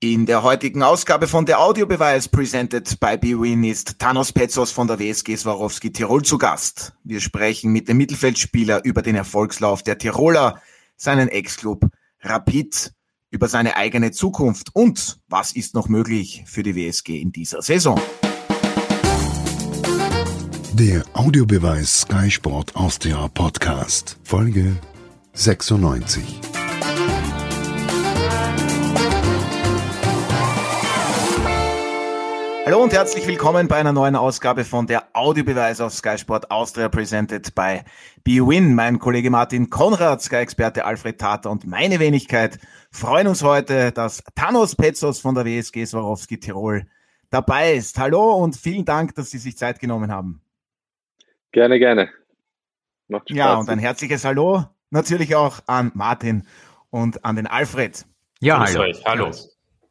In der heutigen Ausgabe von der Audiobeweis presented by BWin ist Thanos Petzos von der WSG Swarovski Tirol zu Gast. Wir sprechen mit dem Mittelfeldspieler über den Erfolgslauf der Tiroler, seinen Ex-Club Rapid, über seine eigene Zukunft und was ist noch möglich für die WSG in dieser Saison. Der Audiobeweis Sky Sport Austria Podcast, Folge 96. Hallo und herzlich willkommen bei einer neuen Ausgabe von der Audiobeweis auf Sky Sport Austria presented by BWin. Mein Kollege Martin Konrad, Sky-Experte Alfred Tater und meine Wenigkeit freuen uns heute, dass Thanos Petzos von der WSG Swarovski Tirol dabei ist. Hallo und vielen Dank, dass Sie sich Zeit genommen haben. Gerne, gerne. Macht Spaß. Ja, und ein herzliches Hallo natürlich auch an Martin und an den Alfred. Ja, hallo. hallo.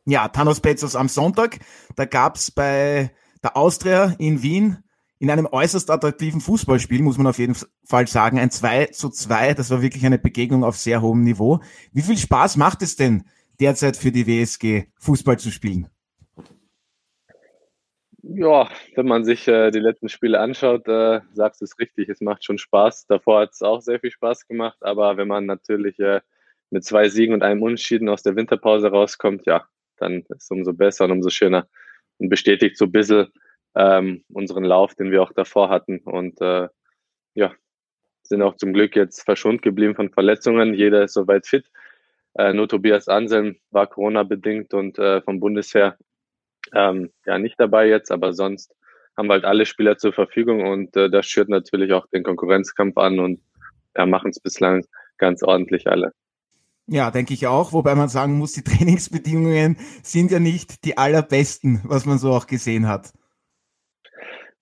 Ja, Thanos Petzos am Sonntag. Da gab's bei der Austria in Wien in einem äußerst attraktiven Fußballspiel, muss man auf jeden Fall sagen, ein 2 zu 2. Das war wirklich eine Begegnung auf sehr hohem Niveau. Wie viel Spaß macht es denn derzeit für die WSG, Fußball zu spielen? Ja, wenn man sich äh, die letzten Spiele anschaut, äh, sagst du es richtig, es macht schon Spaß. Davor hat es auch sehr viel Spaß gemacht, aber wenn man natürlich äh, mit zwei Siegen und einem Unentschieden aus der Winterpause rauskommt, ja, dann ist es umso besser und umso schöner und bestätigt so ein bisschen ähm, unseren Lauf, den wir auch davor hatten. Und äh, ja, sind auch zum Glück jetzt verschont geblieben von Verletzungen. Jeder ist soweit fit. Äh, nur Tobias Anselm war Corona-bedingt und äh, vom Bundesheer ähm, ja nicht dabei jetzt, aber sonst haben wir halt alle Spieler zur Verfügung und äh, das schürt natürlich auch den Konkurrenzkampf an und ja, machen es bislang ganz ordentlich alle. Ja, denke ich auch, wobei man sagen muss, die Trainingsbedingungen sind ja nicht die allerbesten, was man so auch gesehen hat.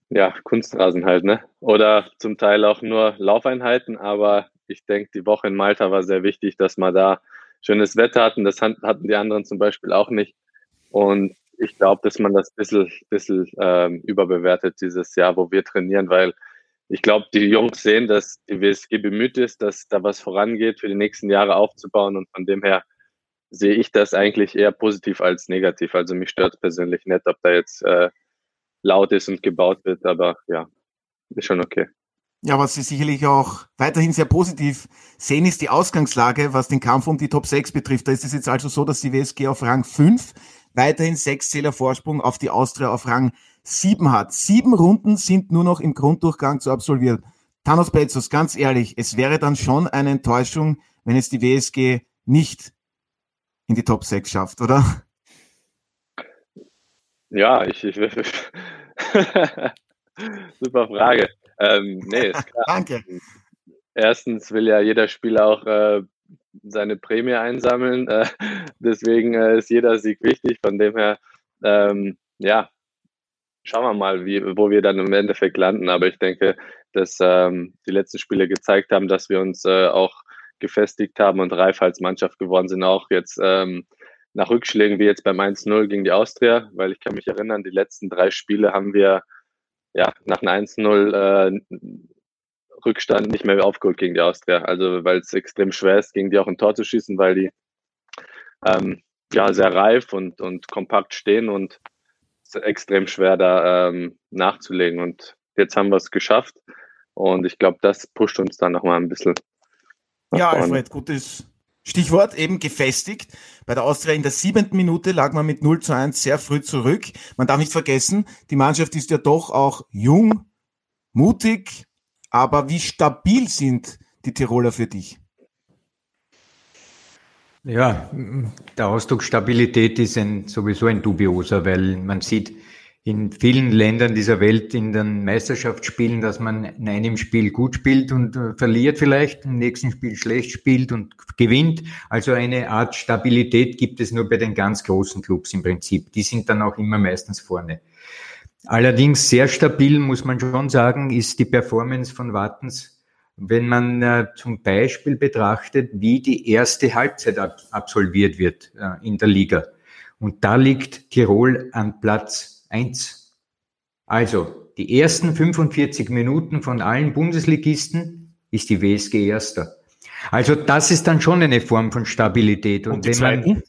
Ja, Kunstrasen halt, ne? Oder zum Teil auch nur Laufeinheiten, aber ich denke, die Woche in Malta war sehr wichtig, dass wir da schönes Wetter hatten. Das hatten die anderen zum Beispiel auch nicht. Und ich glaube, dass man das ein bisschen, bisschen ähm, überbewertet dieses Jahr, wo wir trainieren, weil ich glaube, die Jungs sehen, dass die WSG bemüht ist, dass da was vorangeht, für die nächsten Jahre aufzubauen. Und von dem her sehe ich das eigentlich eher positiv als negativ. Also mich stört persönlich nicht, ob da jetzt äh, laut ist und gebaut wird, aber ja, ist schon okay. Ja, was Sie sicherlich auch weiterhin sehr positiv sehen, ist die Ausgangslage, was den Kampf um die Top 6 betrifft. Da ist es jetzt also so, dass die WSG auf Rang 5 weiterhin sechs Zähler Vorsprung auf die Austria auf Rang sieben hat. Sieben Runden sind nur noch im Grunddurchgang zu absolvieren. Thanos Bezos, ganz ehrlich, es wäre dann schon eine Enttäuschung, wenn es die WSG nicht in die Top 6 schafft, oder? Ja, ich, ich super Frage. Ähm, nee, ist klar. Danke. Erstens will ja jeder Spieler auch äh, seine Prämie einsammeln. Äh, deswegen äh, ist jeder Sieg wichtig. Von dem her, ähm, ja, schauen wir mal, wie, wo wir dann im Endeffekt landen. Aber ich denke, dass ähm, die letzten Spiele gezeigt haben, dass wir uns äh, auch gefestigt haben und reif als Mannschaft geworden sind, auch jetzt ähm, nach Rückschlägen wie jetzt beim 1-0 gegen die Austria, weil ich kann mich erinnern, die letzten drei Spiele haben wir ja nach einem 1-0 äh, Rückstand nicht mehr aufgeholt gegen die Austria. Also weil es extrem schwer ist, gegen die auch ein Tor zu schießen, weil die ähm, ja sehr reif und, und kompakt stehen und ist extrem schwer da ähm, nachzulegen. Und jetzt haben wir es geschafft. Und ich glaube, das pusht uns dann nochmal ein bisschen. Ja, vorne. Alfred, gutes Stichwort, eben gefestigt. Bei der Austria in der siebenten Minute lag man mit 0 zu 1 sehr früh zurück. Man darf nicht vergessen, die Mannschaft ist ja doch auch jung, mutig, aber wie stabil sind die Tiroler für dich? Ja, der Ausdruck Stabilität ist ein, sowieso ein dubioser, weil man sieht in vielen Ländern dieser Welt in den Meisterschaftsspielen, dass man in einem Spiel gut spielt und äh, verliert vielleicht, im nächsten Spiel schlecht spielt und gewinnt. Also eine Art Stabilität gibt es nur bei den ganz großen Clubs im Prinzip. Die sind dann auch immer meistens vorne. Allerdings sehr stabil, muss man schon sagen, ist die Performance von Wattens, wenn man äh, zum Beispiel betrachtet, wie die erste Halbzeit ab absolviert wird äh, in der Liga. Und da liegt Tirol an Platz eins. Also die ersten 45 Minuten von allen Bundesligisten ist die WSG Erster. Also das ist dann schon eine Form von Stabilität. Und, Und wenn man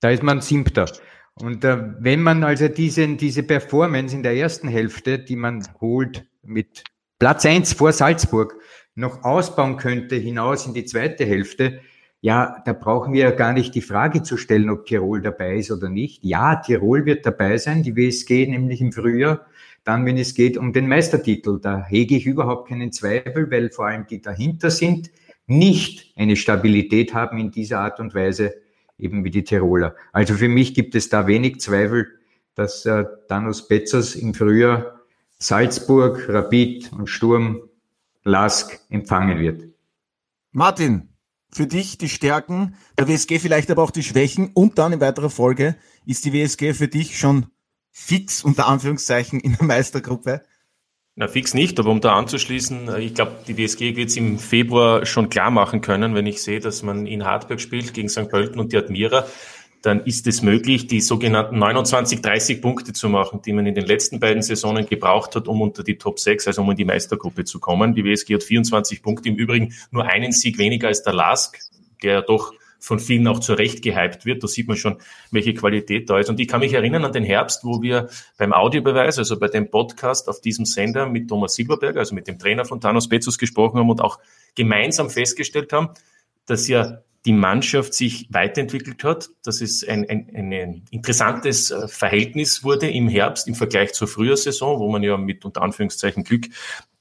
Da ist man Siebter. Und äh, wenn man also diese, diese Performance in der ersten Hälfte, die man holt mit Platz eins vor Salzburg, noch ausbauen könnte hinaus in die zweite Hälfte, ja, da brauchen wir ja gar nicht die Frage zu stellen, ob Tirol dabei ist oder nicht. Ja, Tirol wird dabei sein, die WSG nämlich im Frühjahr, dann, wenn es geht um den Meistertitel. Da hege ich überhaupt keinen Zweifel, weil vor allem die dahinter sind, nicht eine Stabilität haben in dieser Art und Weise, eben wie die Tiroler. Also für mich gibt es da wenig Zweifel, dass äh, Danos Betzers im Frühjahr Salzburg, Rapid und Sturm Lask empfangen wird. Martin, für dich die Stärken der WSG, vielleicht aber auch die Schwächen und dann in weiterer Folge ist die WSG für dich schon fix unter Anführungszeichen in der Meistergruppe? Na, fix nicht, aber um da anzuschließen, äh, ich glaube, die WSG wird es im Februar schon klar machen können, wenn ich sehe, dass man in Hartberg spielt gegen St. Pölten und die Admira, dann ist es möglich, die sogenannten 29, 30 Punkte zu machen, die man in den letzten beiden Saisonen gebraucht hat, um unter die Top 6, also um in die Meistergruppe zu kommen. Die WSG hat 24 Punkte, im Übrigen nur einen Sieg weniger als der Lask, der ja doch von vielen auch zu Recht gehypt wird. Da sieht man schon, welche Qualität da ist. Und ich kann mich erinnern an den Herbst, wo wir beim Audiobeweis, also bei dem Podcast auf diesem Sender mit Thomas Silberberger, also mit dem Trainer von Thanos Bezos gesprochen haben und auch gemeinsam festgestellt haben, dass ja die Mannschaft sich weiterentwickelt hat, dass es ein, ein, ein interessantes äh, Verhältnis wurde im Herbst im Vergleich zur Frühjahrsaison, wo man ja mit unter Anführungszeichen Glück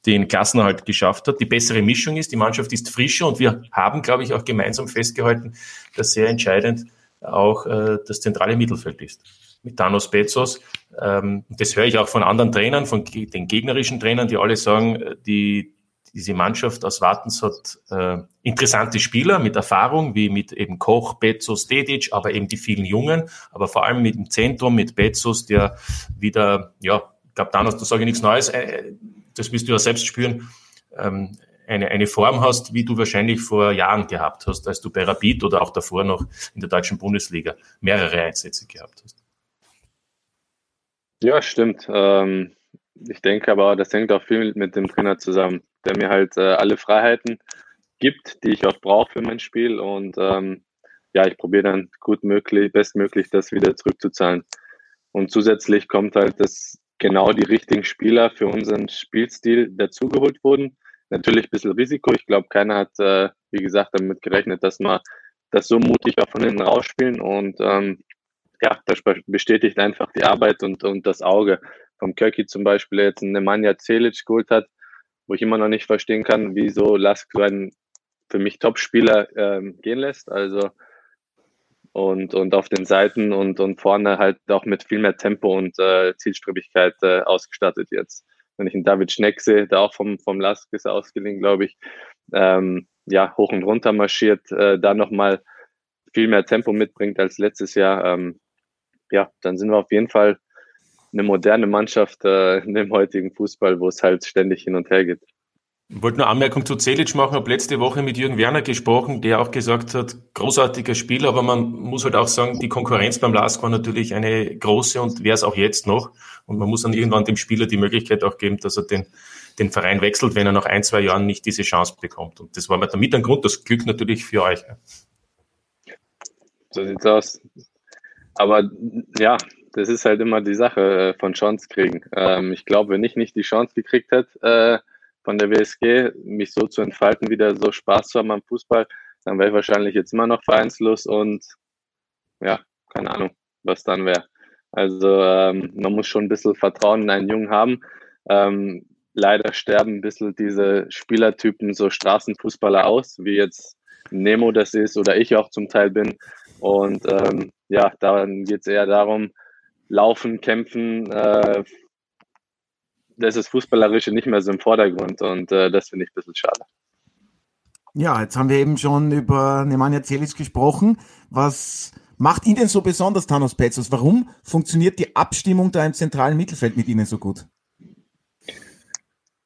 den Klassenerhalt geschafft hat. Die bessere Mischung ist, die Mannschaft ist frischer und wir haben, glaube ich, auch gemeinsam festgehalten, dass sehr entscheidend auch äh, das zentrale Mittelfeld ist. Mit Thanos Bezos. Ähm, das höre ich auch von anderen Trainern, von den gegnerischen Trainern, die alle sagen, äh, die, diese Mannschaft aus Wartens hat äh, interessante Spieler mit Erfahrung, wie mit eben Koch, Bezos, Dedic, aber eben die vielen Jungen, aber vor allem mit dem Zentrum, mit Bezos, der wieder, ja, ich glaube, Thanos, da sage ich nichts Neues, äh, das wirst du ja selbst spüren, ähm, eine, eine Form hast, wie du wahrscheinlich vor Jahren gehabt hast, als du bei Rapid oder auch davor noch in der deutschen Bundesliga mehrere Einsätze gehabt hast. Ja, stimmt. Ähm, ich denke aber, das hängt auch viel mit dem Trainer zusammen, der mir halt äh, alle Freiheiten gibt, die ich auch brauche für mein Spiel. Und ähm, ja, ich probiere dann gut möglich, bestmöglich das wieder zurückzuzahlen. Und zusätzlich kommt halt das genau die richtigen Spieler für unseren Spielstil dazugeholt wurden. Natürlich ein bisschen Risiko. Ich glaube, keiner hat, äh, wie gesagt, damit gerechnet, dass wir das so mutig auch von hinten rausspielen. Und ähm, ja, das bestätigt einfach die Arbeit und, und das Auge. Vom Köki zum Beispiel, der jetzt einen Nemanja Celic geholt hat, wo ich immer noch nicht verstehen kann, wieso Lask so einen für mich Top-Spieler ähm, gehen lässt. Also und, und auf den Seiten und, und vorne halt auch mit viel mehr Tempo und äh, Zielstrebigkeit äh, ausgestattet jetzt. Wenn ich einen David Schneck sehe, der auch vom, vom Lask ist ausgeliehen, glaube ich, ähm, ja, hoch und runter marschiert, äh, da nochmal viel mehr Tempo mitbringt als letztes Jahr, ähm, ja, dann sind wir auf jeden Fall eine moderne Mannschaft äh, in dem heutigen Fußball, wo es halt ständig hin und her geht. Ich wollte nur Anmerkung zu Zelic machen. Ich habe letzte Woche mit Jürgen Werner gesprochen, der auch gesagt hat, großartiger Spieler, aber man muss halt auch sagen, die Konkurrenz beim LASK war natürlich eine große und wäre es auch jetzt noch. Und man muss dann irgendwann dem Spieler die Möglichkeit auch geben, dass er den, den Verein wechselt, wenn er nach ein, zwei Jahren nicht diese Chance bekommt. Und das war mir damit ein Grund, das Glück natürlich für euch. So sieht's aus. Aber ja, das ist halt immer die Sache äh, von Chance kriegen. Ähm, ich glaube, wenn ich nicht die Chance gekriegt hätte, äh, von der WSG, mich so zu entfalten, wieder so Spaß zu haben am Fußball, dann wäre ich wahrscheinlich jetzt immer noch vereinslos und ja, keine Ahnung, was dann wäre. Also ähm, man muss schon ein bisschen Vertrauen in einen Jungen haben. Ähm, leider sterben ein bisschen diese Spielertypen, so Straßenfußballer aus, wie jetzt Nemo das ist oder ich auch zum Teil bin. Und ähm, ja, dann geht es eher darum, laufen, kämpfen, äh, da ist das Fußballerische nicht mehr so im Vordergrund und äh, das finde ich ein bisschen schade. Ja, jetzt haben wir eben schon über Nemanja Celic gesprochen. Was macht ihn denn so besonders, Thanos Petzos? Warum funktioniert die Abstimmung da im zentralen Mittelfeld mit Ihnen so gut?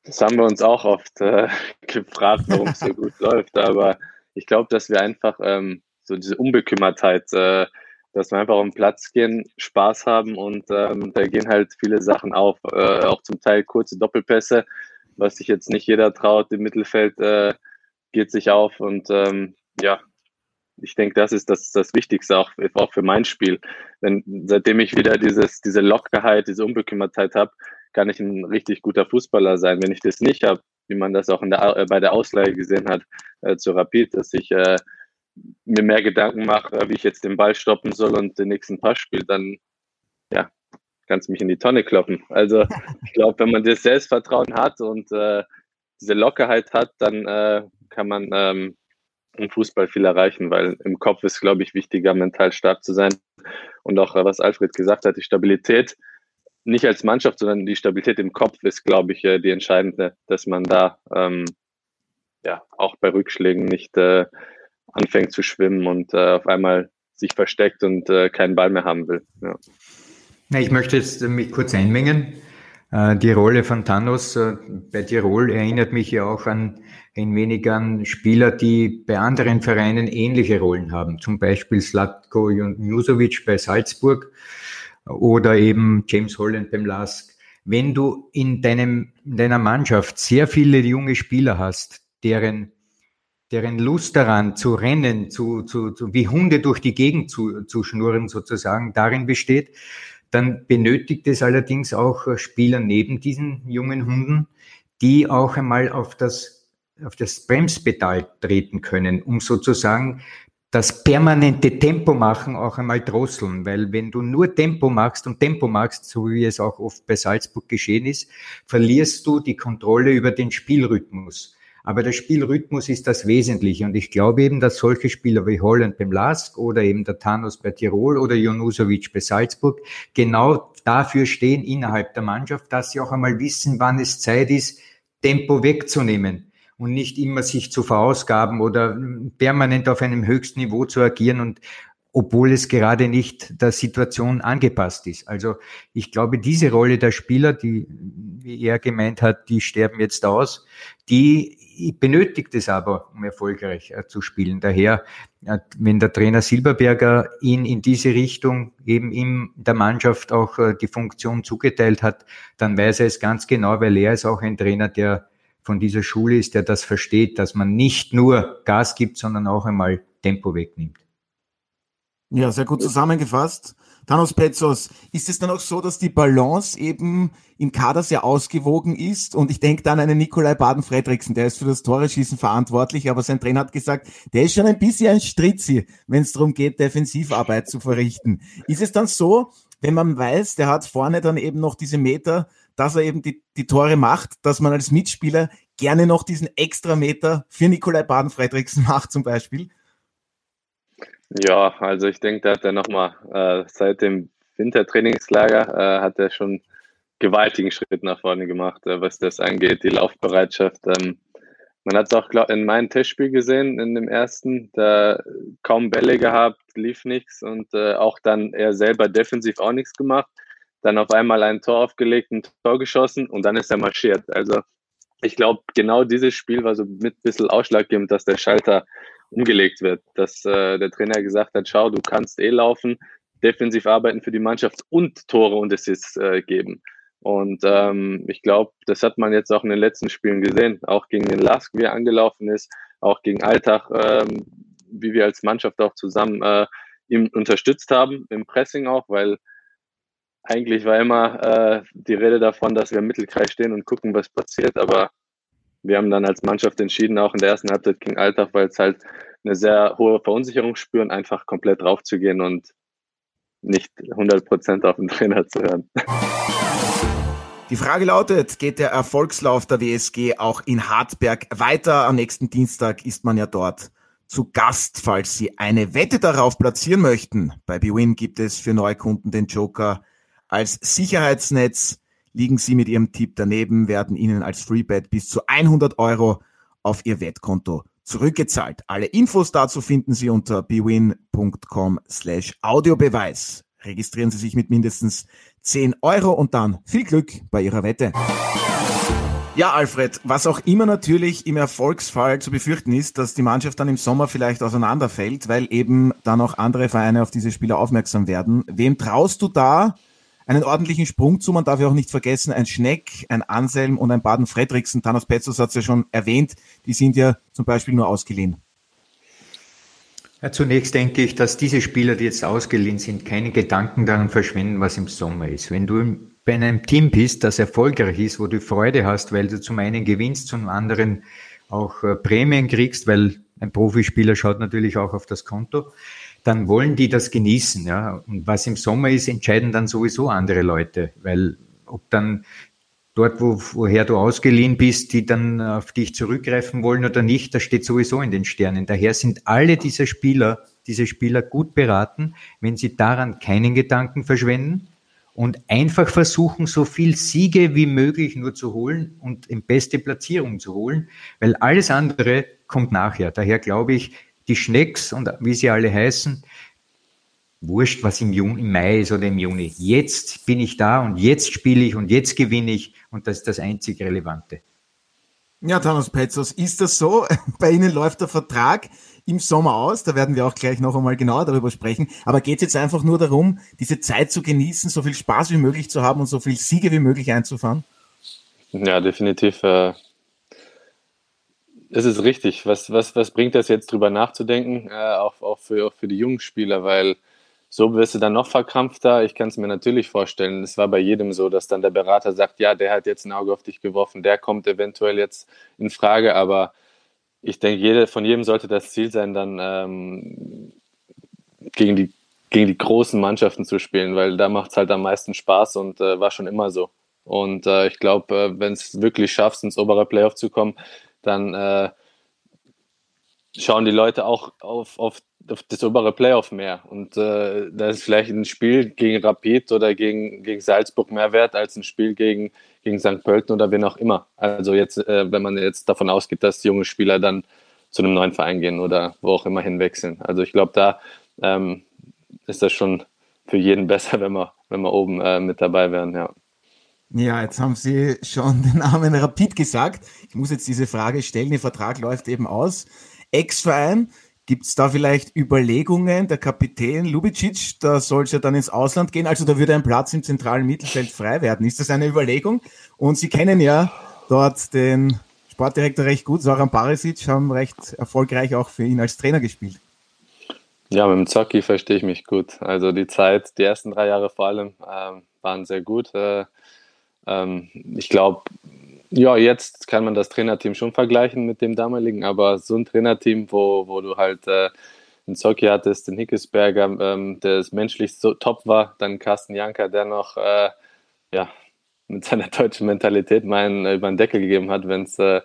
Das haben wir uns auch oft äh, gefragt, warum es so gut läuft. Aber ich glaube, dass wir einfach ähm, so diese Unbekümmertheit äh, dass wir einfach auf den Platz gehen, Spaß haben und ähm, da gehen halt viele Sachen auf, äh, auch zum Teil kurze Doppelpässe, was sich jetzt nicht jeder traut im Mittelfeld, äh, geht sich auf und ähm, ja, ich denke, das ist das, das Wichtigste auch, auch für mein Spiel. Wenn, seitdem ich wieder dieses, diese Lockerheit, diese Unbekümmertheit habe, kann ich ein richtig guter Fußballer sein. Wenn ich das nicht habe, wie man das auch der, äh, bei der Ausleihe gesehen hat äh, zu Rapid, dass ich äh, mir mehr Gedanken mache, wie ich jetzt den Ball stoppen soll und den nächsten Pass spiele, dann ja, kannst du mich in die Tonne kloppen. Also ich glaube, wenn man das Selbstvertrauen hat und äh, diese Lockerheit hat, dann äh, kann man ähm, im Fußball viel erreichen, weil im Kopf ist, glaube ich, wichtiger, mental stark zu sein. Und auch, äh, was Alfred gesagt hat, die Stabilität, nicht als Mannschaft, sondern die Stabilität im Kopf ist, glaube ich, äh, die entscheidende, dass man da ähm, ja auch bei Rückschlägen nicht äh, anfängt zu schwimmen und äh, auf einmal sich versteckt und äh, keinen Ball mehr haben will. Ja. Ich möchte jetzt mich kurz einmengen. Äh, die Rolle von Thanos äh, bei Tirol erinnert mich ja auch an ein wenig an Spieler, die bei anderen Vereinen ähnliche Rollen haben. Zum Beispiel Slatko Jusovic bei Salzburg oder eben James Holland beim LASK. Wenn du in, deinem, in deiner Mannschaft sehr viele junge Spieler hast, deren, deren Lust daran zu rennen, zu, zu, zu, wie Hunde durch die Gegend zu, zu schnurren sozusagen, darin besteht, dann benötigt es allerdings auch Spieler neben diesen jungen Hunden, die auch einmal auf das, auf das Bremspedal treten können, um sozusagen das permanente Tempo machen auch einmal drosseln, weil wenn du nur Tempo machst und Tempo machst, so wie es auch oft bei Salzburg geschehen ist, verlierst du die Kontrolle über den Spielrhythmus. Aber der Spielrhythmus ist das Wesentliche. Und ich glaube eben, dass solche Spieler wie Holland beim Lask oder eben der Thanos bei Tirol oder Jonusovic bei Salzburg genau dafür stehen innerhalb der Mannschaft, dass sie auch einmal wissen, wann es Zeit ist, Tempo wegzunehmen und nicht immer sich zu verausgaben oder permanent auf einem höchsten Niveau zu agieren und obwohl es gerade nicht der Situation angepasst ist. Also ich glaube, diese Rolle der Spieler, die, wie er gemeint hat, die sterben jetzt aus, die benötigt es aber, um erfolgreich äh, zu spielen. Daher, äh, wenn der Trainer Silberberger ihn in diese Richtung eben in der Mannschaft auch äh, die Funktion zugeteilt hat, dann weiß er es ganz genau, weil er ist auch ein Trainer, der von dieser Schule ist, der das versteht, dass man nicht nur Gas gibt, sondern auch einmal Tempo wegnimmt. Ja, sehr gut zusammengefasst. Thanos Petzos, ist es dann auch so, dass die Balance eben im Kader sehr ausgewogen ist? Und ich denke dann an einen Nikolai Baden-Fredriksen, der ist für das Tore-Schießen verantwortlich, aber sein Trainer hat gesagt, der ist schon ein bisschen ein Stritzi, wenn es darum geht, Defensivarbeit zu verrichten. Ist es dann so, wenn man weiß, der hat vorne dann eben noch diese Meter, dass er eben die, die Tore macht, dass man als Mitspieler gerne noch diesen extra Meter für Nikolai Baden-Fredriksen macht zum Beispiel? Ja, also ich denke, da hat er nochmal äh, seit dem Wintertrainingslager äh, hat er schon gewaltigen Schritt nach vorne gemacht, äh, was das angeht, die Laufbereitschaft. Ähm, man hat es auch glaub, in meinem Testspiel gesehen, in dem ersten, da kaum Bälle gehabt, lief nichts und äh, auch dann er selber defensiv auch nichts gemacht. Dann auf einmal ein Tor aufgelegt, ein Tor geschossen und dann ist er marschiert. Also ich glaube, genau dieses Spiel war so mit ein bisschen ausschlaggebend, dass der Schalter umgelegt wird, dass äh, der Trainer gesagt hat, schau, du kannst eh laufen, defensiv arbeiten für die Mannschaft und Tore und Assists äh, geben. Und ähm, ich glaube, das hat man jetzt auch in den letzten Spielen gesehen, auch gegen den Lask, wie er angelaufen ist, auch gegen Alltag, ähm, wie wir als Mannschaft auch zusammen äh, ihm unterstützt haben, im Pressing auch, weil eigentlich war immer äh, die Rede davon, dass wir im Mittelkreis stehen und gucken, was passiert, aber wir haben dann als Mannschaft entschieden, auch in der ersten Halbzeit gegen Alltag, weil es halt eine sehr hohe Verunsicherung spüren, einfach komplett draufzugehen und nicht 100% auf den Trainer zu hören. Die Frage lautet, geht der Erfolgslauf der WSG auch in Hartberg weiter? Am nächsten Dienstag ist man ja dort zu Gast, falls Sie eine Wette darauf platzieren möchten. Bei BWin gibt es für Neukunden den Joker als Sicherheitsnetz. Liegen Sie mit Ihrem Tipp daneben, werden Ihnen als Freebet bis zu 100 Euro auf Ihr Wettkonto zurückgezahlt. Alle Infos dazu finden Sie unter bwin.com slash Audiobeweis. Registrieren Sie sich mit mindestens 10 Euro und dann viel Glück bei Ihrer Wette. Ja, Alfred, was auch immer natürlich im Erfolgsfall zu befürchten ist, dass die Mannschaft dann im Sommer vielleicht auseinanderfällt, weil eben dann auch andere Vereine auf diese Spieler aufmerksam werden. Wem traust du da einen ordentlichen Sprung zu. Man darf ja auch nicht vergessen, ein Schneck, ein Anselm und ein Baden Fredriksen, Thanos Petzos hat es ja schon erwähnt, die sind ja zum Beispiel nur ausgeliehen. Ja, zunächst denke ich, dass diese Spieler, die jetzt ausgeliehen sind, keine Gedanken daran verschwenden, was im Sommer ist. Wenn du bei einem Team bist, das erfolgreich ist, wo du Freude hast, weil du zum einen gewinnst, zum anderen auch äh, Prämien kriegst, weil ein Profispieler schaut natürlich auch auf das Konto, dann wollen die das genießen. Ja. Und was im Sommer ist, entscheiden dann sowieso andere Leute, weil ob dann dort, wo, woher du ausgeliehen bist, die dann auf dich zurückgreifen wollen oder nicht, das steht sowieso in den Sternen. Daher sind alle diese Spieler, diese Spieler gut beraten, wenn sie daran keinen Gedanken verschwenden und einfach versuchen, so viel Siege wie möglich nur zu holen und in beste Platzierung zu holen, weil alles andere kommt nachher. Daher glaube ich, die Schnecks und wie sie alle heißen, wurscht, was im, Juni, im Mai ist oder im Juni. Jetzt bin ich da und jetzt spiele ich und jetzt gewinne ich und das ist das einzig Relevante. Ja, Thanos Petzos, ist das so? Bei Ihnen läuft der Vertrag im Sommer aus, da werden wir auch gleich noch einmal genauer darüber sprechen. Aber geht es jetzt einfach nur darum, diese Zeit zu genießen, so viel Spaß wie möglich zu haben und so viel Siege wie möglich einzufahren? Ja, definitiv. Äh, es ist richtig. Was, was, was bringt das jetzt drüber nachzudenken, äh, auch, auch, für, auch für die jungen Spieler, weil so wirst du dann noch verkrampfter. Ich kann es mir natürlich vorstellen. Es war bei jedem so, dass dann der Berater sagt, ja, der hat jetzt ein Auge auf dich geworfen, der kommt eventuell jetzt in Frage. Aber ich denke, jede, von jedem sollte das Ziel sein, dann ähm, gegen, die, gegen die großen Mannschaften zu spielen, weil da macht es halt am meisten Spaß und äh, war schon immer so. Und äh, ich glaube, äh, wenn es wirklich schaffst, ins obere Playoff zu kommen, dann äh, schauen die Leute auch auf, auf, auf das obere Playoff mehr. Und äh, da ist vielleicht ein Spiel gegen Rapid oder gegen, gegen Salzburg mehr wert als ein Spiel gegen, gegen St. Pölten oder wen auch immer. Also jetzt, äh, wenn man jetzt davon ausgeht, dass junge Spieler dann zu einem neuen Verein gehen oder wo auch immer hinwechseln. Also ich glaube, da ähm, ist das schon für jeden besser, wenn wir, wenn wir oben äh, mit dabei wären, ja. Ja, jetzt haben Sie schon den Namen Rapid gesagt. Ich muss jetzt diese Frage stellen. Der Vertrag läuft eben aus. Ex-Verein, gibt es da vielleicht Überlegungen? Der Kapitän Lubicic, da soll es ja dann ins Ausland gehen. Also da würde ein Platz im zentralen Mittelfeld frei werden. Ist das eine Überlegung? Und Sie kennen ja dort den Sportdirektor recht gut. Soran Barisic haben recht erfolgreich auch für ihn als Trainer gespielt. Ja, mit dem Zocki verstehe ich mich gut. Also die Zeit, die ersten drei Jahre vor allem, ähm, waren sehr gut. Äh, ähm, ich glaube, ja, jetzt kann man das Trainerteam schon vergleichen mit dem damaligen, aber so ein Trainerteam, wo, wo du halt äh, einen Zocki hattest, den Hickesberger, ähm, der menschlich so top war, dann Carsten Janker, der noch äh, ja, mit seiner deutschen Mentalität meinen äh, über den Deckel gegeben hat, wenn es äh,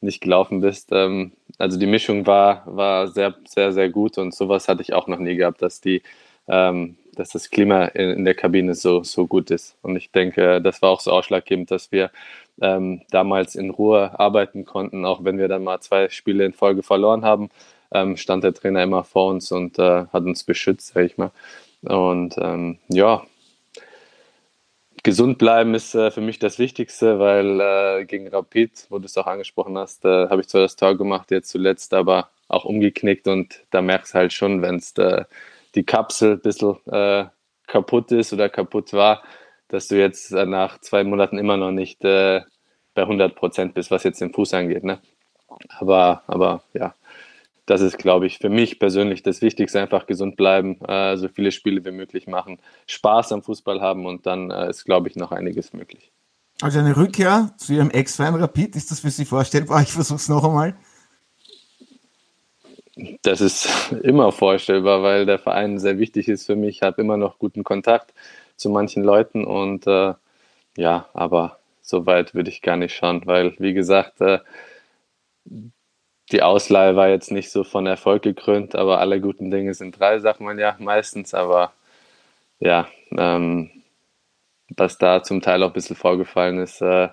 nicht gelaufen bist. Ähm, also die Mischung war, war sehr, sehr, sehr gut und sowas hatte ich auch noch nie gehabt, dass die ähm, dass das Klima in, der Kabine so, so gut ist. Und ich denke, das war auch so ausschlaggebend, dass wir ähm, damals in Ruhe arbeiten konnten, auch wenn wir dann mal zwei Spiele in Folge verloren haben, ähm, stand der Trainer immer vor uns und äh, hat uns beschützt, sag ich mal. Und ähm, ja, gesund bleiben ist äh, für mich das Wichtigste, weil äh, gegen Rapid, wo du es auch angesprochen hast, äh, habe ich zwar das Tor gemacht, jetzt zuletzt aber auch umgeknickt und da merkst du halt schon, wenn es äh, die Kapsel ein bisschen äh, kaputt ist oder kaputt war, dass du jetzt nach zwei Monaten immer noch nicht äh, bei 100 Prozent bist, was jetzt den Fuß angeht. Ne? Aber, aber ja, das ist, glaube ich, für mich persönlich das Wichtigste, einfach gesund bleiben, äh, so viele Spiele wie möglich machen, Spaß am Fußball haben und dann äh, ist, glaube ich, noch einiges möglich. Also eine Rückkehr zu Ihrem Ex-Verein Rapid, ist das für Sie vorstellbar? Ich versuche es noch einmal. Das ist immer vorstellbar, weil der Verein sehr wichtig ist für mich. Ich habe immer noch guten Kontakt zu manchen Leuten und äh, ja, aber so weit würde ich gar nicht schauen, weil wie gesagt, äh, die Ausleihe war jetzt nicht so von Erfolg gekrönt, aber alle guten Dinge sind drei, sagt man ja meistens. Aber ja, ähm, was da zum Teil auch ein bisschen vorgefallen ist, äh,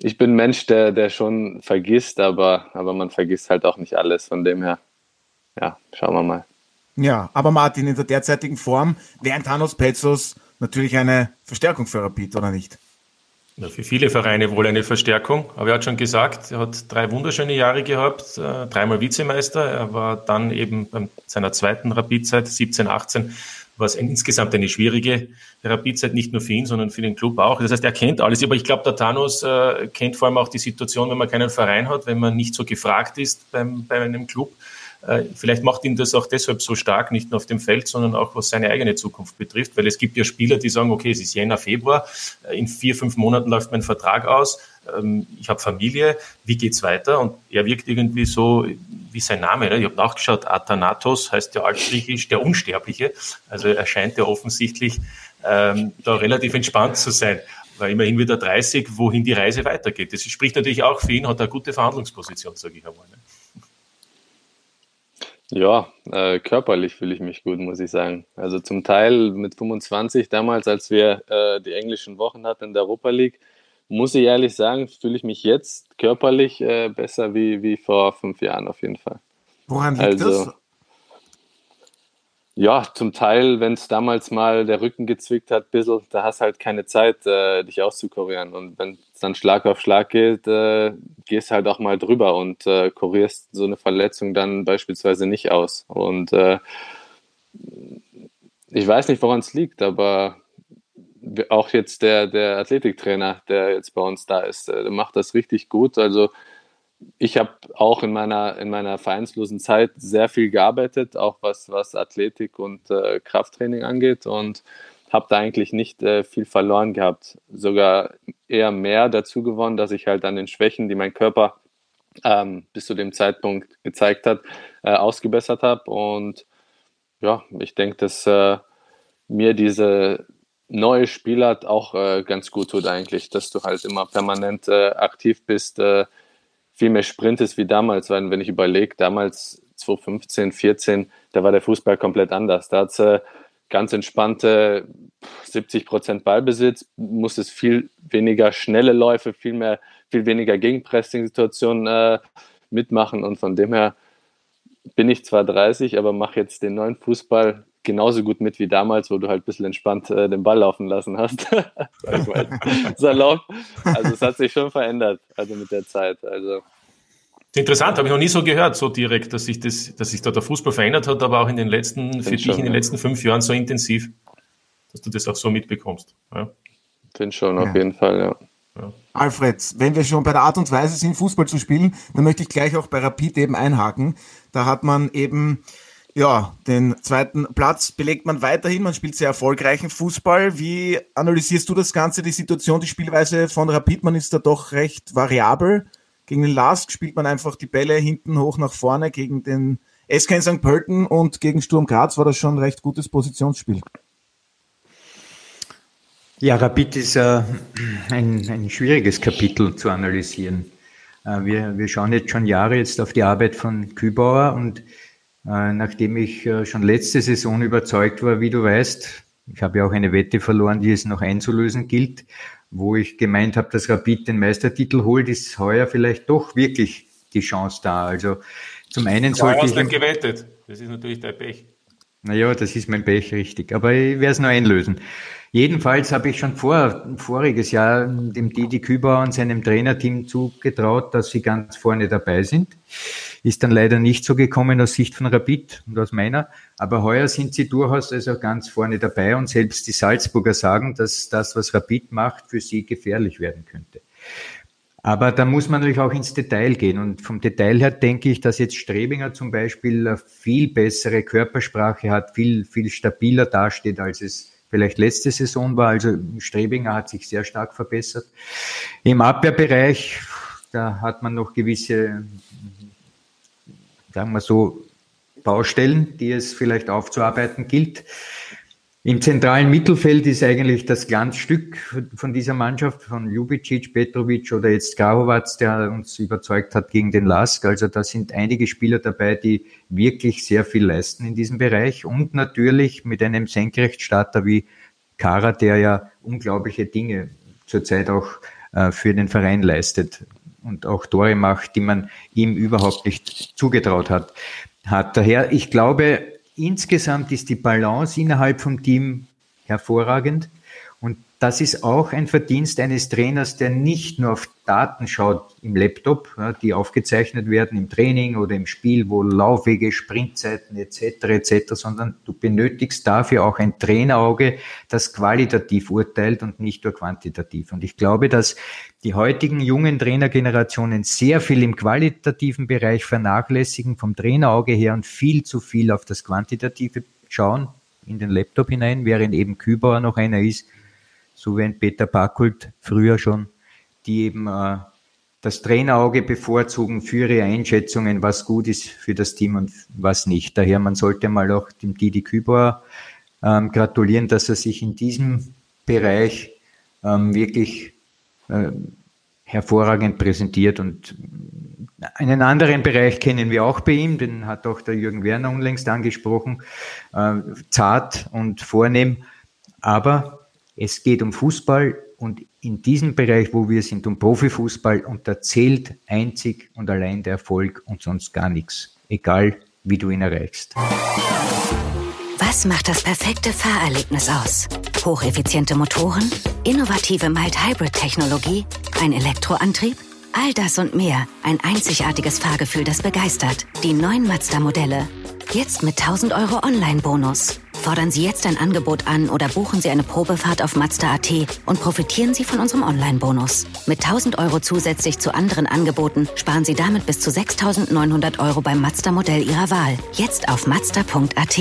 ich bin ein Mensch, der, der schon vergisst, aber, aber man vergisst halt auch nicht alles. Von dem her, ja, schauen wir mal. Ja, aber Martin, in der derzeitigen Form wäre Thanos Petzos natürlich eine Verstärkung für Rapid, oder nicht? Ja, für viele Vereine wohl eine Verstärkung. Aber er hat schon gesagt, er hat drei wunderschöne Jahre gehabt, äh, dreimal Vizemeister. Er war dann eben bei seiner zweiten Rapid-Zeit, 17, 18, war es insgesamt eine schwierige Rapidzeit, nicht nur für ihn, sondern für den Club auch. Das heißt, er kennt alles. Aber ich glaube, der Thanos äh, kennt vor allem auch die Situation, wenn man keinen Verein hat, wenn man nicht so gefragt ist beim, bei einem Club, vielleicht macht ihn das auch deshalb so stark, nicht nur auf dem Feld, sondern auch was seine eigene Zukunft betrifft, weil es gibt ja Spieler, die sagen, okay, es ist Jänner, Februar, äh, in vier, fünf Monaten läuft mein Vertrag aus, ähm, ich habe Familie, wie geht's weiter? Und er wirkt irgendwie so wie sein Name. Ne? Ich habe nachgeschaut, Athanatos heißt ja altgriechisch der Unsterbliche. Also er scheint ja offensichtlich ähm, da relativ entspannt zu sein. Weil immerhin wieder 30, wohin die Reise weitergeht. Das spricht natürlich auch für ihn, hat eine gute Verhandlungsposition, sage ich einmal. Ne? Ja, äh, körperlich fühle ich mich gut, muss ich sagen. Also zum Teil mit 25, damals, als wir äh, die englischen Wochen hatten in der Europa League, muss ich ehrlich sagen, fühle ich mich jetzt körperlich äh, besser wie, wie vor fünf Jahren auf jeden Fall. Woran liegt also, das? Ja, zum Teil, wenn es damals mal der Rücken gezwickt hat, bisschen, da hast halt keine Zeit, äh, dich auszukurieren. Und wenn es dann Schlag auf Schlag geht, äh, gehst halt auch mal drüber und äh, kurierst so eine Verletzung dann beispielsweise nicht aus. Und äh, ich weiß nicht, woran es liegt, aber auch jetzt der, der Athletiktrainer, der jetzt bei uns da ist, äh, macht das richtig gut. Also ich habe auch in meiner, in meiner vereinslosen Zeit sehr viel gearbeitet, auch was, was Athletik und äh, Krafttraining angeht und habe da eigentlich nicht äh, viel verloren gehabt. Sogar eher mehr dazu gewonnen, dass ich halt an den Schwächen, die mein Körper ähm, bis zu dem Zeitpunkt gezeigt hat, äh, ausgebessert habe. Und ja, ich denke, dass äh, mir diese neue Spielart auch äh, ganz gut tut eigentlich, dass du halt immer permanent äh, aktiv bist, äh, viel mehr sprintest wie damals, weil wenn ich überlege, damals 2015, 14, da war der Fußball komplett anders. Da hat äh, ganz entspannte 70 Prozent Ballbesitz, musstest viel weniger schnelle Läufe, viel mehr, viel weniger Gegenpressing-Situationen äh, mitmachen und von dem her bin ich zwar 30, aber mache jetzt den neuen Fußball genauso gut mit wie damals, wo du halt ein bisschen entspannt äh, den Ball laufen lassen hast. Salopp. Also es hat sich schon verändert, also mit der Zeit. Also Interessant, habe ich noch nie so gehört, so direkt, dass sich das, dass sich da der Fußball verändert hat, aber auch in den letzten, für dich schon, in den ja. letzten fünf Jahren so intensiv, dass du das auch so mitbekommst. Ja. Finde schon, ja. auf jeden Fall, ja. Ja. Alfred, wenn wir schon bei der Art und Weise sind, Fußball zu spielen, dann möchte ich gleich auch bei Rapid eben einhaken. Da hat man eben ja, den zweiten Platz belegt man weiterhin. Man spielt sehr erfolgreichen Fußball. Wie analysierst du das Ganze, die Situation, die Spielweise von Rapid? Man ist da doch recht variabel. Gegen den Lask spielt man einfach die Bälle hinten hoch nach vorne. Gegen den SK in St. Pölten und gegen Sturm Graz war das schon ein recht gutes Positionsspiel. Ja, Rapid ist äh, ein, ein schwieriges Kapitel zu analysieren. Äh, wir, wir schauen jetzt schon Jahre jetzt auf die Arbeit von Kübauer und nachdem ich äh, schon letzte Saison überzeugt war, wie du weißt, ich habe ja auch eine Wette verloren, die es noch einzulösen gilt, wo ich gemeint habe, dass Rapid den Meistertitel holt, ist heuer vielleicht doch wirklich die Chance da. Also zum einen sollte ich... nicht gewettet. Das ist natürlich dein Pech. Naja, das ist mein Pech, richtig. Aber ich werde es noch einlösen. Jedenfalls habe ich schon vor, voriges Jahr dem Didi Kübauer und seinem Trainerteam zugetraut, dass sie ganz vorne dabei sind. Ist dann leider nicht so gekommen aus Sicht von Rapid und aus meiner. Aber heuer sind sie durchaus also ganz vorne dabei und selbst die Salzburger sagen, dass das, was Rapid macht, für sie gefährlich werden könnte. Aber da muss man natürlich auch ins Detail gehen. Und vom Detail her denke ich, dass jetzt Strebinger zum Beispiel eine viel bessere Körpersprache hat, viel, viel stabiler dasteht, als es vielleicht letzte Saison war. Also Strebinger hat sich sehr stark verbessert. Im Abwehrbereich, da hat man noch gewisse, sagen wir so, Baustellen, die es vielleicht aufzuarbeiten gilt. Im zentralen Mittelfeld ist eigentlich das Glanzstück von dieser Mannschaft, von Ljubicic, Petrovic oder jetzt Grahovac, der uns überzeugt hat gegen den Lask. Also da sind einige Spieler dabei, die wirklich sehr viel leisten in diesem Bereich. Und natürlich mit einem Senkrechtstarter wie Kara, der ja unglaubliche Dinge zurzeit auch äh, für den Verein leistet und auch Tore macht, die man ihm überhaupt nicht zugetraut hat. hat. Daher, ich glaube, insgesamt ist die Balance innerhalb vom Team hervorragend. Und das ist auch ein Verdienst eines Trainers, der nicht nur auf Daten schaut im Laptop, die aufgezeichnet werden im Training oder im Spiel, wo Laufwege, Sprintzeiten etc. etc., sondern du benötigst dafür auch ein Trainerauge, das qualitativ urteilt und nicht nur quantitativ. Und ich glaube, dass die heutigen jungen Trainergenerationen sehr viel im qualitativen Bereich vernachlässigen vom Trainerauge her und viel zu viel auf das Quantitative schauen in den Laptop hinein, während eben Kübauer noch einer ist, so wie ein Peter Backult früher schon, die eben äh, das Trainerauge bevorzugen für ihre Einschätzungen, was gut ist für das Team und was nicht. Daher, man sollte mal auch dem Didi Kübauer ähm, gratulieren, dass er sich in diesem Bereich ähm, wirklich äh, hervorragend präsentiert und einen anderen Bereich kennen wir auch bei ihm, den hat auch der Jürgen Werner unlängst angesprochen, äh, zart und vornehm, aber es geht um Fußball und in diesem Bereich, wo wir sind, um Profifußball und da zählt einzig und allein der Erfolg und sonst gar nichts. Egal, wie du ihn erreichst. Was macht das perfekte Fahrerlebnis aus? Hocheffiziente Motoren, innovative Mild-Hybrid-Technologie, ein Elektroantrieb? All das und mehr. Ein einzigartiges Fahrgefühl, das begeistert. Die neuen Mazda-Modelle. Jetzt mit 1000 Euro Online-Bonus. Fordern Sie jetzt ein Angebot an oder buchen Sie eine Probefahrt auf Mazda.at und profitieren Sie von unserem Online-Bonus. Mit 1000 Euro zusätzlich zu anderen Angeboten sparen Sie damit bis zu 6900 Euro beim Mazda-Modell Ihrer Wahl. Jetzt auf Mazda.at.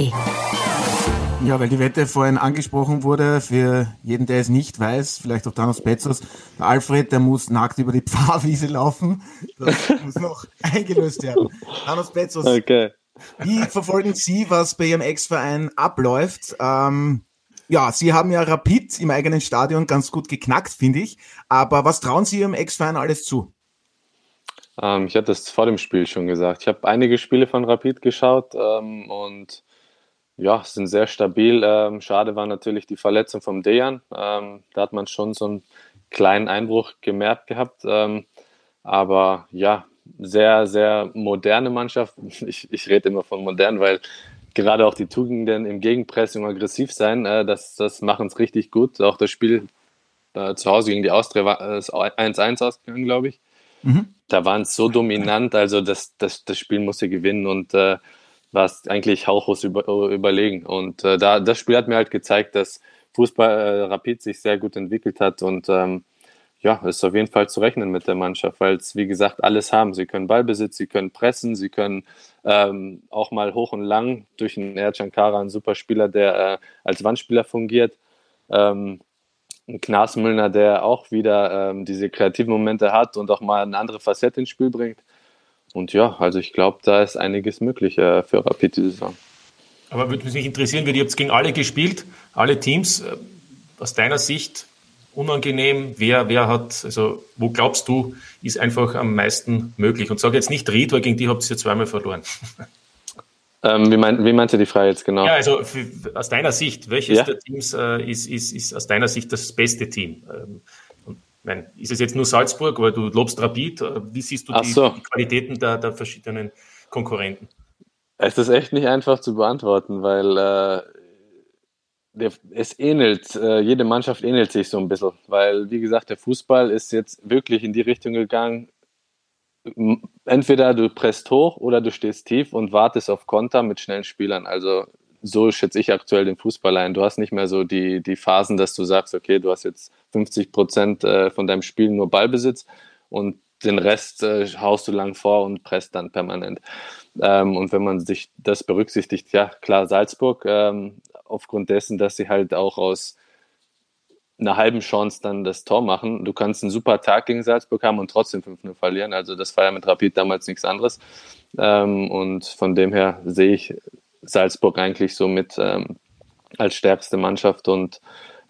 Ja, weil die Wette vorhin angesprochen wurde, für jeden, der es nicht weiß, vielleicht auch Thanos Bezos, der Alfred, der muss nackt über die Pfarrwiese laufen. Das muss noch eingelöst werden. Thanos Bezos. Okay. Wie verfolgen Sie, was bei Ihrem Ex-Verein abläuft? Ähm, ja, Sie haben ja Rapid im eigenen Stadion ganz gut geknackt, finde ich. Aber was trauen Sie Ihrem Ex-Verein alles zu? Ähm, ich hatte es vor dem Spiel schon gesagt. Ich habe einige Spiele von Rapid geschaut ähm, und ja, sind sehr stabil. Ähm, schade war natürlich die Verletzung vom Dejan. Ähm, da hat man schon so einen kleinen Einbruch gemerkt gehabt. Ähm, aber ja, sehr, sehr moderne Mannschaft. Ich, ich rede immer von modern, weil gerade auch die Tugenden im Gegenpressing aggressiv sein, äh, das, das machen es richtig gut. Auch das Spiel äh, zu Hause gegen die Austria war 1-1 ausgegangen, glaube ich. Mhm. Da waren es so dominant, also das, das, das Spiel musste gewinnen und äh, war es eigentlich hauchlos über, überlegen. Und äh, da, das Spiel hat mir halt gezeigt, dass Fußball äh, Rapid sich sehr gut entwickelt hat und ähm, ja, ist auf jeden Fall zu rechnen mit der Mannschaft, weil es, wie gesagt, alles haben. Sie können Ballbesitz, sie können pressen, sie können ähm, auch mal hoch und lang durch einen Ercan Kara, einen super Spieler, der äh, als Wandspieler fungiert. Ähm, ein Knas Müllner, der auch wieder ähm, diese kreativen Momente hat und auch mal eine andere Facette ins Spiel bringt. Und ja, also ich glaube, da ist einiges möglich äh, für Rapid diese Saison. Aber würde mich interessieren, wie ihr gegen alle gespielt, alle Teams. Äh, aus deiner Sicht, unangenehm? Wer, wer hat, also wo glaubst du, ist einfach am meisten möglich? Und sage jetzt nicht Ried, weil gegen die habt ihr ja zweimal verloren. Ähm, wie, mein, wie meinst du die Frage jetzt genau? Ja, also für, aus deiner Sicht, welches ja? der Teams äh, ist, ist, ist aus deiner Sicht das beste Team? Ähm, und, mein, ist es jetzt nur Salzburg, weil du lobst Rapid? Wie siehst du die, so. die Qualitäten der, der verschiedenen Konkurrenten? Es ist echt nicht einfach zu beantworten, weil äh, es ähnelt, äh, jede Mannschaft ähnelt sich so ein bisschen, weil, wie gesagt, der Fußball ist jetzt wirklich in die Richtung gegangen, entweder du presst hoch oder du stehst tief und wartest auf Konter mit schnellen Spielern. Also so schätze ich aktuell den Fußball ein. Du hast nicht mehr so die, die Phasen, dass du sagst, okay, du hast jetzt 50 Prozent äh, von deinem Spiel nur Ballbesitz und den Rest äh, haust du lang vor und presst dann permanent. Ähm, und wenn man sich das berücksichtigt, ja klar, Salzburg ähm, aufgrund dessen, dass sie halt auch aus einer halben Chance dann das Tor machen. Du kannst einen super Tag gegen Salzburg haben und trotzdem 5-0 verlieren. Also das war ja mit Rapid damals nichts anderes. Ähm, und von dem her sehe ich Salzburg eigentlich so mit ähm, als stärkste Mannschaft und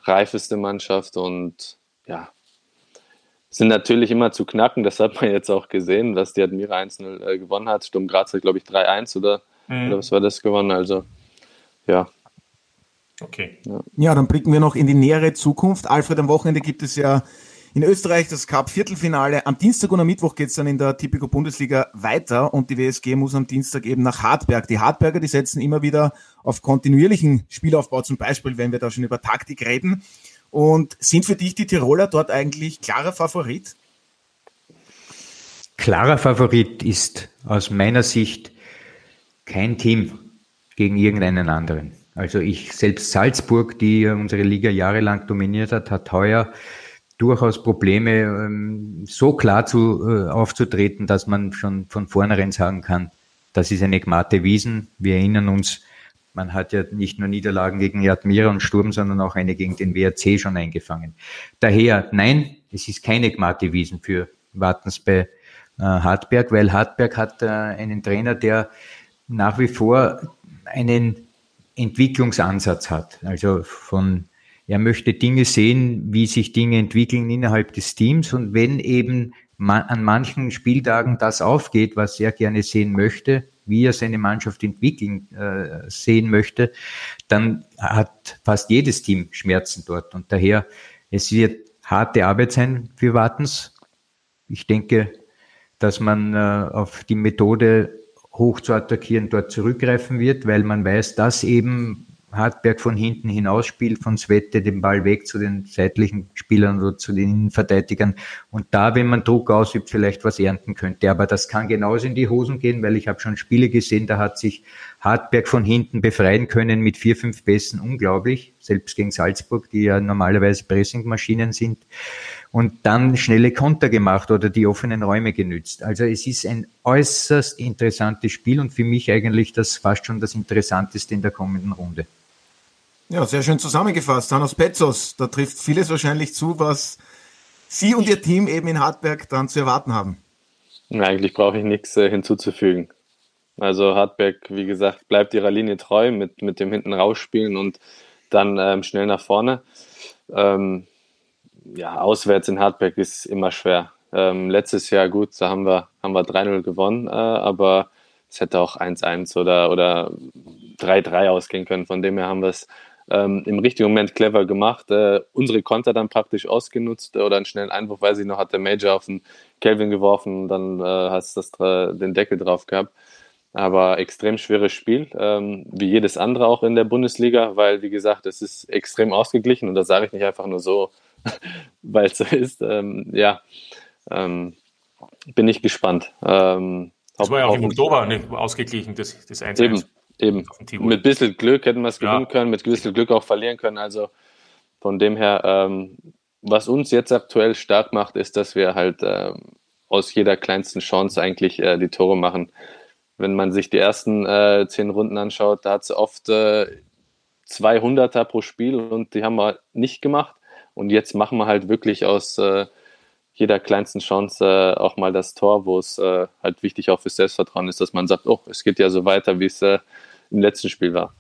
reifeste Mannschaft und ja, sind natürlich immer zu knacken. Das hat man jetzt auch gesehen, dass die Admira 1-0 äh, gewonnen hat. Sturm Graz hat, glaube ich, 3-1 oder, mhm. oder was war das gewonnen. Also ja, Okay. Ja. ja, dann blicken wir noch in die nähere Zukunft. Alfred, am Wochenende gibt es ja in Österreich das Cup-Viertelfinale. Am Dienstag und am Mittwoch geht es dann in der Tipico Bundesliga weiter und die WSG muss am Dienstag eben nach Hartberg. Die Hartberger, die setzen immer wieder auf kontinuierlichen Spielaufbau, zum Beispiel, wenn wir da schon über Taktik reden. Und sind für dich die Tiroler dort eigentlich klarer Favorit? Klarer Favorit ist aus meiner Sicht kein Team gegen irgendeinen anderen. Also ich selbst Salzburg, die unsere Liga jahrelang dominiert hat, hat heuer durchaus Probleme, ähm, so klar zu, äh, aufzutreten, dass man schon von vornherein sagen kann, das ist eine Gmate Wiesen. Wir erinnern uns, man hat ja nicht nur Niederlagen gegen Admira und Sturm, sondern auch eine gegen den WRC schon eingefangen. Daher, nein, es ist keine Gmate Wiesen für Wartens bei äh, Hartberg, weil Hartberg hat äh, einen Trainer, der nach wie vor einen Entwicklungsansatz hat. Also von er möchte Dinge sehen, wie sich Dinge entwickeln innerhalb des Teams. Und wenn eben an manchen Spieltagen das aufgeht, was er gerne sehen möchte, wie er seine Mannschaft entwickeln äh, sehen möchte, dann hat fast jedes Team Schmerzen dort. Und daher, es wird harte Arbeit sein für Wartens. Ich denke, dass man äh, auf die Methode hoch zu attackieren dort zurückgreifen wird, weil man weiß, dass eben Hartberg von hinten hinausspielt, von Svette den Ball weg zu den seitlichen Spielern oder zu den Innenverteidigern und da, wenn man Druck ausübt, vielleicht was ernten könnte. Aber das kann genauso in die Hosen gehen, weil ich habe schon Spiele gesehen, da hat sich Hartberg von hinten befreien können mit vier, fünf Pässen, unglaublich, selbst gegen Salzburg, die ja normalerweise Pressingmaschinen sind und dann schnelle Konter gemacht oder die offenen Räume genützt. Also es ist ein äußerst interessantes Spiel und für mich eigentlich das fast schon das Interessanteste in der kommenden Runde. Ja, sehr schön zusammengefasst. Hannes Petzos, da trifft vieles wahrscheinlich zu, was Sie und Ihr Team eben in Hartberg dann zu erwarten haben. Eigentlich brauche ich nichts äh, hinzuzufügen. Also Hartberg, wie gesagt, bleibt ihrer Linie treu mit, mit dem hinten rausspielen und dann ähm, schnell nach vorne. Ähm, ja, auswärts in Hartberg ist immer schwer. Ähm, letztes Jahr gut, da haben wir, haben wir 3-0 gewonnen, äh, aber es hätte auch 1-1 oder, oder 3-3 ausgehen können. Von dem her haben wir es ähm, im richtigen Moment clever gemacht. Äh, unsere Konter dann praktisch ausgenutzt äh, oder einen schnellen Einwurf, weiß ich noch, hat der Major auf den Kelvin geworfen und dann äh, hast du das, den Deckel drauf gehabt. Aber extrem schweres Spiel, ähm, wie jedes andere auch in der Bundesliga, weil, wie gesagt, es ist extrem ausgeglichen und das sage ich nicht einfach nur so, weil es so ist. Ähm, ja, ähm, bin ich gespannt. Ähm, das war ja auch im Oktober ne, ausgeglichen, das, das 1 Eben, Eben. Mit ein bisschen Glück hätten wir es gewinnen ja. können, mit ein bisschen Glück auch verlieren können. Also von dem her, ähm, was uns jetzt aktuell stark macht, ist, dass wir halt ähm, aus jeder kleinsten Chance eigentlich äh, die Tore machen. Wenn man sich die ersten äh, zehn Runden anschaut, da hat es oft äh, 200er pro Spiel und die haben wir nicht gemacht. Und jetzt machen wir halt wirklich aus äh, jeder kleinsten Chance äh, auch mal das Tor, wo es äh, halt wichtig auch fürs Selbstvertrauen ist, dass man sagt, oh, es geht ja so weiter, wie es äh, im letzten Spiel war.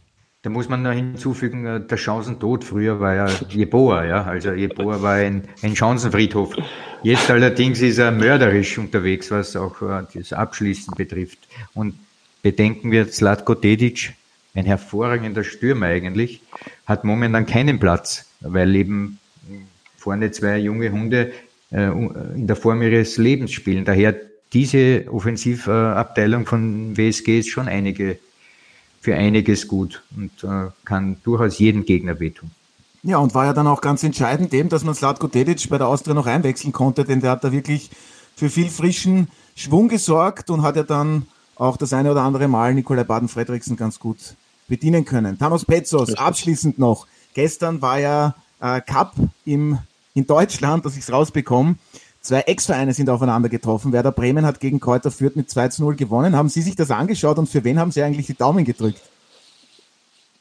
Da muss man noch hinzufügen, äh, der Chancentod früher war ja Jeboa, ja. Also Jeboa war ein, ein Chancenfriedhof. Jetzt allerdings ist er mörderisch unterwegs, was auch äh, das Abschließen betrifft. Und bedenken wir, Zlatko Dedic, ein hervorragender Stürmer eigentlich, hat momentan keinen Platz, weil eben vorne zwei junge Hunde äh, in der Form ihres Lebens spielen. Daher diese Offensivabteilung von WSG ist schon einige für einiges gut und äh, kann durchaus jeden Gegner wehtun. Ja, und war ja dann auch ganz entscheidend dem, dass man Slatko Dedic bei der Austria noch einwechseln konnte, denn der hat da wirklich für viel frischen Schwung gesorgt und hat ja dann auch das eine oder andere Mal Nikolai Baden-Fredriksen ganz gut bedienen können. Thanos Petzos, abschließend noch. Gestern war ja äh, Cup im, in Deutschland, dass ich es rausbekomme. Zwei Ex-Vereine sind aufeinander getroffen. Werder Bremen hat gegen Kräuter Fürth mit 2 zu 0 gewonnen. Haben Sie sich das angeschaut und für wen haben Sie eigentlich die Daumen gedrückt?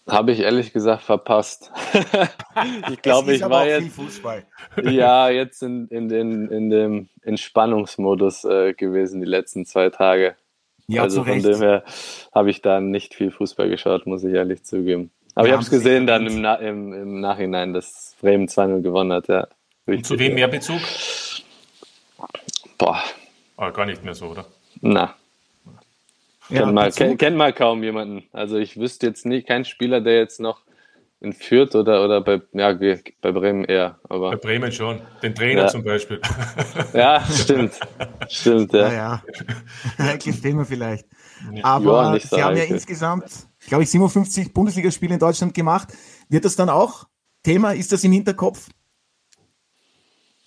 Habe ich ehrlich gesagt verpasst. ich glaube, ich war jetzt. ja, jetzt in, in, in, in dem Entspannungsmodus äh, gewesen die letzten zwei Tage. Ja, also von dem her habe ich da nicht viel Fußball geschaut, muss ich ehrlich zugeben. Aber ja, ich habe es gesehen dann im, im, im, Nachhinein, dass Bremen 2-0 gewonnen hat. Ja. Und zu wem mehr Bezug? Boah. Aber gar nicht mehr so, oder? Na. Ja, kennt, mal, kennt, kennt mal kaum jemanden. Also ich wüsste jetzt nicht, kein Spieler, der jetzt noch in Fürth oder, oder bei, ja, bei Bremen eher. Aber bei Bremen schon. Den Trainer ja. zum Beispiel. Ja, stimmt. stimmt, ja. Ja, ja. Heikles Thema vielleicht. Aber ja, so Sie haben ja insgesamt, glaube ich, 57 Bundesligaspiele in Deutschland gemacht. Wird das dann auch Thema? Ist das im Hinterkopf?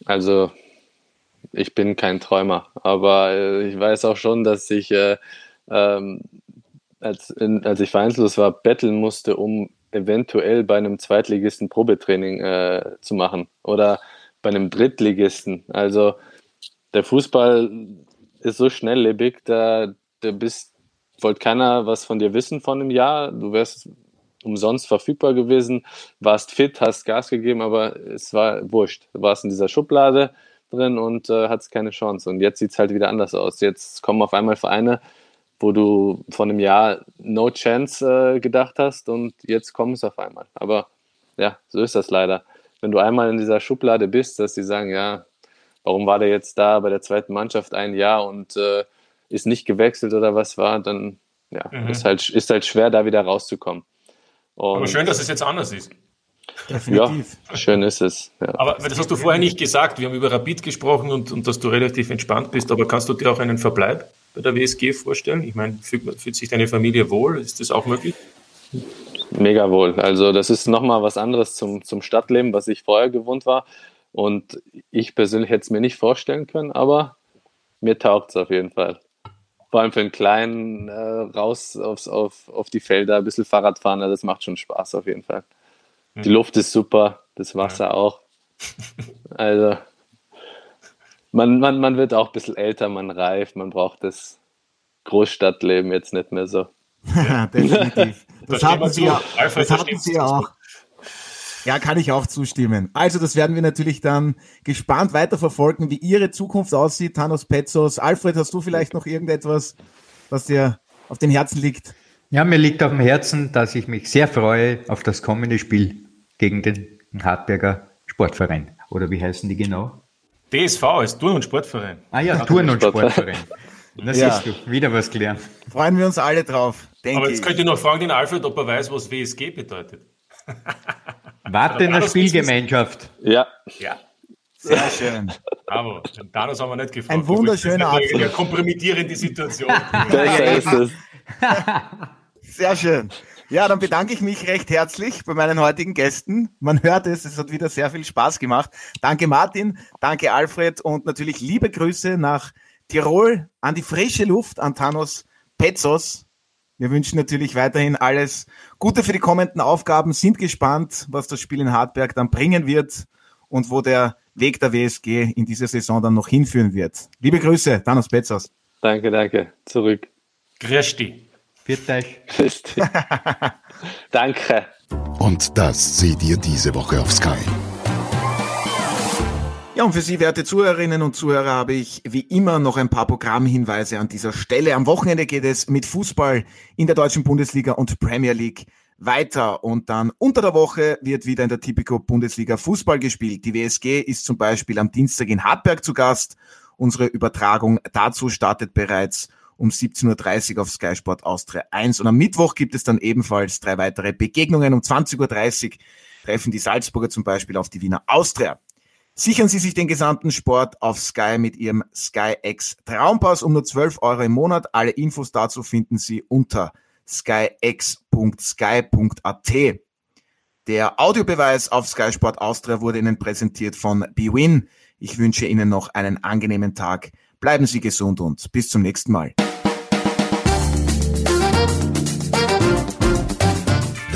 Also, ich bin kein Träumer, aber äh, ich weiß auch schon, dass ich, äh, ähm, als, in, als ich vereinslos war, betteln musste, um eventuell bei einem Zweitligisten Probetraining äh, zu machen oder bei einem Drittligisten. Also der Fußball ist so schnelllebig, da, da bist, wollte keiner was von dir wissen von einem Jahr. Du wärst umsonst verfügbar gewesen, warst fit, hast Gas gegeben, aber es war wurscht. Du warst in dieser Schublade drin und äh, hattest keine Chance. Und jetzt sieht es halt wieder anders aus. Jetzt kommen auf einmal Vereine, wo du von einem Jahr No Chance äh, gedacht hast und jetzt kommt es auf einmal. Aber ja, so ist das leider. Wenn du einmal in dieser Schublade bist, dass sie sagen, ja, warum war der jetzt da bei der zweiten Mannschaft ein Jahr und äh, ist nicht gewechselt oder was war, dann ja, mhm. ist, halt, ist halt schwer, da wieder rauszukommen. Und Aber schön, dass es jetzt anders ist. Definitiv. Ja, schön ist es. Ja. Aber das hast du vorher nicht gesagt. Wir haben über Rapid gesprochen und, und dass du relativ entspannt bist. Aber kannst du dir auch einen Verbleib bei der WSG vorstellen? Ich meine, fühlt, fühlt sich deine Familie wohl? Ist das auch möglich? Mega wohl. Also das ist nochmal was anderes zum, zum Stadtleben, was ich vorher gewohnt war. Und ich persönlich hätte es mir nicht vorstellen können, aber mir taugt es auf jeden Fall. Vor allem für einen kleinen äh, raus aufs, auf, auf die Felder, ein bisschen Fahrrad fahren, das macht schon Spaß auf jeden Fall. Mhm. Die Luft ist super, das Wasser ja. auch. Also man, man, man wird auch ein bisschen älter, man reift, man braucht das Großstadtleben jetzt nicht mehr so. Definitiv. Das, das hatten Sie ja, das hatten Sie auch. Ja, kann ich auch zustimmen. Also, das werden wir natürlich dann gespannt weiterverfolgen, wie Ihre Zukunft aussieht, Thanos Petzos. Alfred, hast du vielleicht noch irgendetwas, was dir auf den Herzen liegt? Ja, mir liegt auf dem Herzen, dass ich mich sehr freue auf das kommende Spiel gegen den Hartberger Sportverein. Oder wie heißen die genau? DSV ist Turn- und Sportverein. Ah ja, Turn- und Sportverein. Na ja. siehst du, wieder was gelernt. Freuen wir uns alle drauf, denke Aber jetzt könnt ihr noch fragen den Alfred, ob er weiß, was WSG bedeutet. Warte in der Spielgemeinschaft. Ja. Ja. Sehr schön. Bravo. Den Thanos haben wir nicht gefragt. Ein wunderschöner Abschluss. Eine kompromittierende Situation. Besser ist es. Sehr schön. Ja, dann bedanke ich mich recht herzlich bei meinen heutigen Gästen. Man hört es, es hat wieder sehr viel Spaß gemacht. Danke Martin, danke Alfred und natürlich liebe Grüße nach Tirol an die frische Luft, an Thanos Petzos. Wir wünschen natürlich weiterhin alles Gute für die kommenden Aufgaben, sind gespannt, was das Spiel in Hartberg dann bringen wird und wo der Weg der WSG in dieser Saison dann noch hinführen wird. Liebe Grüße, Thanos Petzos. Danke, danke. Zurück. Grüß dich. Viert euch. Danke. Und das seht ihr diese Woche auf Sky. Ja, und für Sie, werte Zuhörerinnen und Zuhörer, habe ich wie immer noch ein paar Programmhinweise an dieser Stelle. Am Wochenende geht es mit Fußball in der deutschen Bundesliga und Premier League weiter. Und dann unter der Woche wird wieder in der Typico Bundesliga Fußball gespielt. Die WSG ist zum Beispiel am Dienstag in Hartberg zu Gast. Unsere Übertragung dazu startet bereits um 17.30 Uhr auf Sky Sport Austria 1. Und am Mittwoch gibt es dann ebenfalls drei weitere Begegnungen. Um 20.30 Uhr treffen die Salzburger zum Beispiel auf die Wiener Austria. Sichern Sie sich den gesamten Sport auf Sky mit Ihrem Sky X Traumpass um nur 12 Euro im Monat. Alle Infos dazu finden Sie unter skyx.sky.at. Der Audiobeweis auf Sky Sport Austria wurde Ihnen präsentiert von BWin. Ich wünsche Ihnen noch einen angenehmen Tag. Bleiben Sie gesund und bis zum nächsten Mal.